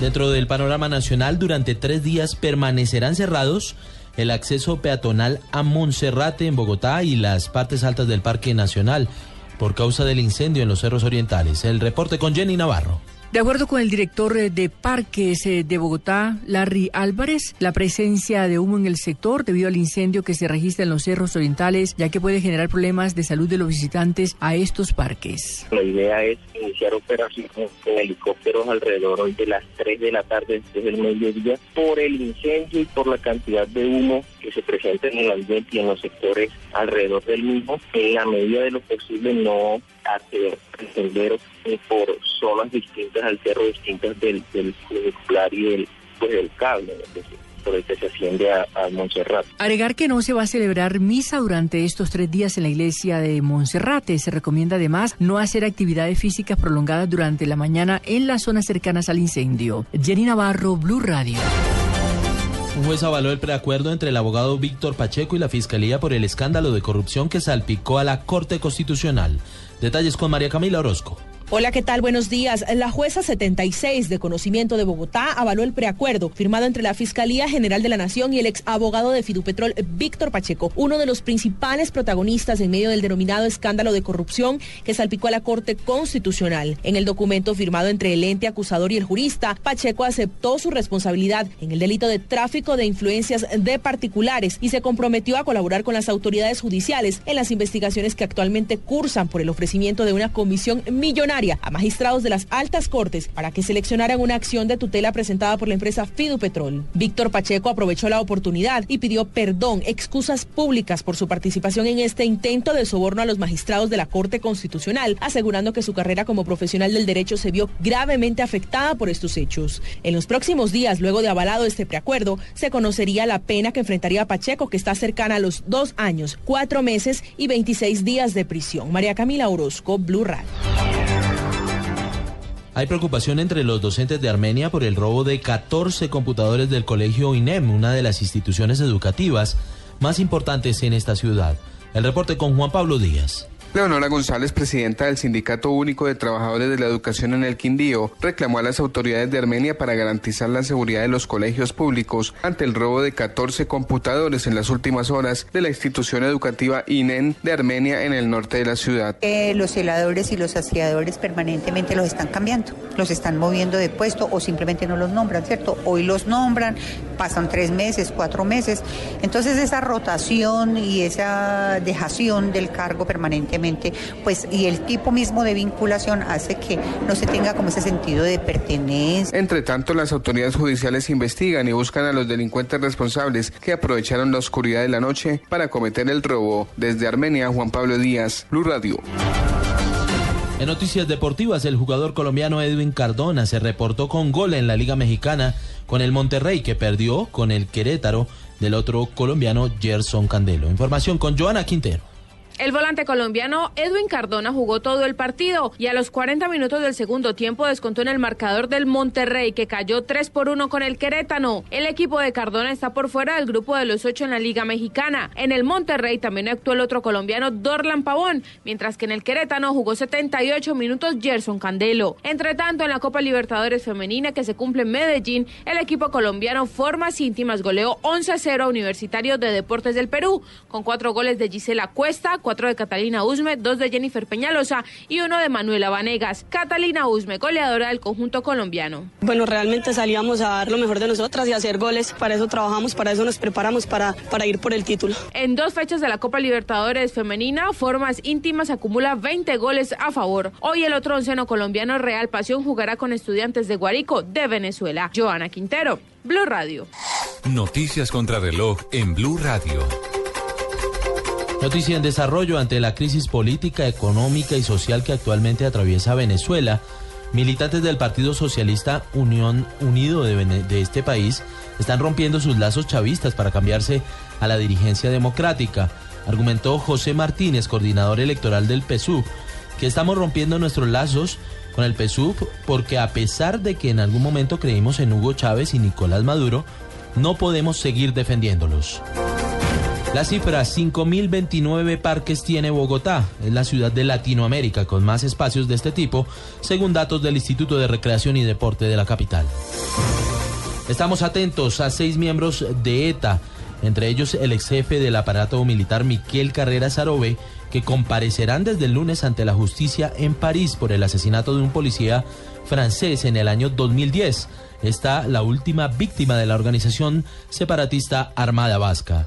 Dentro del panorama nacional, durante tres días permanecerán cerrados el acceso peatonal a Monserrate en Bogotá y las partes altas del Parque Nacional por causa del incendio en los cerros orientales. El reporte con Jenny Navarro. De acuerdo con el director eh, de Parques eh, de Bogotá, Larry Álvarez, la presencia de humo en el sector debido al incendio que se registra en los cerros orientales, ya que puede generar problemas de salud de los visitantes a estos parques. La idea es iniciar operaciones con helicópteros alrededor hoy de las 3 de la tarde desde el mediodía por el incendio y por la cantidad de humo que se presenta en el ambiente y en los sectores alrededor del mismo. En la medida de lo posible no hacer el sendero por zonas distintas al cerro, distintas del, del y del, pues, del cable, por el que se asciende a, a, Montserrat. Agregar que no se va a celebrar misa durante estos tres días en la iglesia de Monserrate. Se recomienda además no hacer actividades físicas prolongadas durante la mañana en las zonas cercanas al incendio. Jenny Navarro, Blue Radio. Un juez avaló el preacuerdo entre el abogado Víctor Pacheco y la Fiscalía por el escándalo de corrupción que salpicó a la Corte Constitucional. Detalles con María Camila Orozco. Hola, ¿qué tal? Buenos días. La jueza 76 de conocimiento de Bogotá avaló el preacuerdo firmado entre la Fiscalía General de la Nación y el ex abogado de Fidupetrol, Víctor Pacheco, uno de los principales protagonistas en medio del denominado escándalo de corrupción que salpicó a la Corte Constitucional. En el documento firmado entre el ente acusador y el jurista, Pacheco aceptó su responsabilidad en el delito de tráfico de influencias de particulares y se comprometió a colaborar con las autoridades judiciales en las investigaciones que actualmente cursan por el ofrecimiento de una comisión millonaria a magistrados de las altas cortes para que seleccionaran una acción de tutela presentada por la empresa Fidupetrol. Víctor Pacheco aprovechó la oportunidad y pidió perdón, excusas públicas por su participación en este intento de soborno a los magistrados de la Corte Constitucional, asegurando que su carrera como profesional del derecho se vio gravemente afectada por estos hechos. En los próximos días, luego de avalado este preacuerdo, se conocería la pena que enfrentaría Pacheco, que está cercana a los dos años, cuatro meses y 26 días de prisión. María Camila Orozco, Blue Radio. Hay preocupación entre los docentes de Armenia por el robo de 14 computadores del colegio INEM, una de las instituciones educativas más importantes en esta ciudad. El reporte con Juan Pablo Díaz. Leonora González, presidenta del Sindicato Único de Trabajadores de la Educación en el Quindío, reclamó a las autoridades de Armenia para garantizar la seguridad de los colegios públicos ante el robo de 14 computadores en las últimas horas de la institución educativa INEN de Armenia en el norte de la ciudad. Eh, los celadores y los saciadores permanentemente los están cambiando, los están moviendo de puesto o simplemente no los nombran, ¿cierto? Hoy los nombran, pasan tres meses, cuatro meses. Entonces esa rotación y esa dejación del cargo permanente pues y el tipo mismo de vinculación hace que no se tenga como ese sentido de pertenencia. Entre tanto, las autoridades judiciales investigan y buscan a los delincuentes responsables que aprovecharon la oscuridad de la noche para cometer el robo. Desde Armenia, Juan Pablo Díaz, Blue Radio. En noticias deportivas, el jugador colombiano Edwin Cardona se reportó con gol en la Liga Mexicana con el Monterrey que perdió con el Querétaro del otro colombiano Gerson Candelo. Información con Joana Quintero. El volante colombiano Edwin Cardona jugó todo el partido y a los 40 minutos del segundo tiempo descontó en el marcador del Monterrey que cayó 3 por 1 con el Querétano. El equipo de Cardona está por fuera del grupo de los ocho en la Liga Mexicana. En el Monterrey también actuó el otro colombiano Dorlan Pavón, mientras que en el Querétano jugó 78 minutos Gerson Candelo. Entre tanto, en la Copa Libertadores Femenina que se cumple en Medellín, el equipo colombiano Formas Íntimas goleó 11-0 a Universitario de Deportes del Perú, con cuatro goles de Gisela Cuesta, cuatro de Catalina Usme, dos de Jennifer Peñalosa y uno de Manuela Vanegas. Catalina Usme, goleadora del conjunto colombiano. Bueno, realmente salíamos a dar lo mejor de nosotras y a hacer goles. Para eso trabajamos, para eso nos preparamos para, para ir por el título. En dos fechas de la Copa Libertadores Femenina, Formas Íntimas acumula 20 goles a favor. Hoy el otro onceno colombiano Real Pasión jugará con estudiantes de Guarico de Venezuela. Joana Quintero, Blue Radio. Noticias contra reloj en Blue Radio. Noticia en desarrollo ante la crisis política, económica y social que actualmente atraviesa Venezuela. Militantes del Partido Socialista Unión Unido de, este país están rompiendo sus lazos chavistas para cambiarse a la dirigencia democrática, argumentó José Martínez, coordinador electoral del PSUV, que estamos rompiendo nuestros lazos con el PSUV porque a pesar de que en algún momento creímos en Hugo Chávez y Nicolás Maduro, no podemos seguir defendiéndolos. La cifra 5.029 parques tiene Bogotá. Es la ciudad de Latinoamérica con más espacios de este tipo, según datos del Instituto de Recreación y Deporte de la capital. Estamos atentos a seis miembros de ETA, entre ellos el ex jefe del aparato militar Miquel Carrera Sarobe, que comparecerán desde el lunes ante la justicia en París por el asesinato de un policía francés en el año 2010. Está la última víctima de la organización separatista Armada Vasca.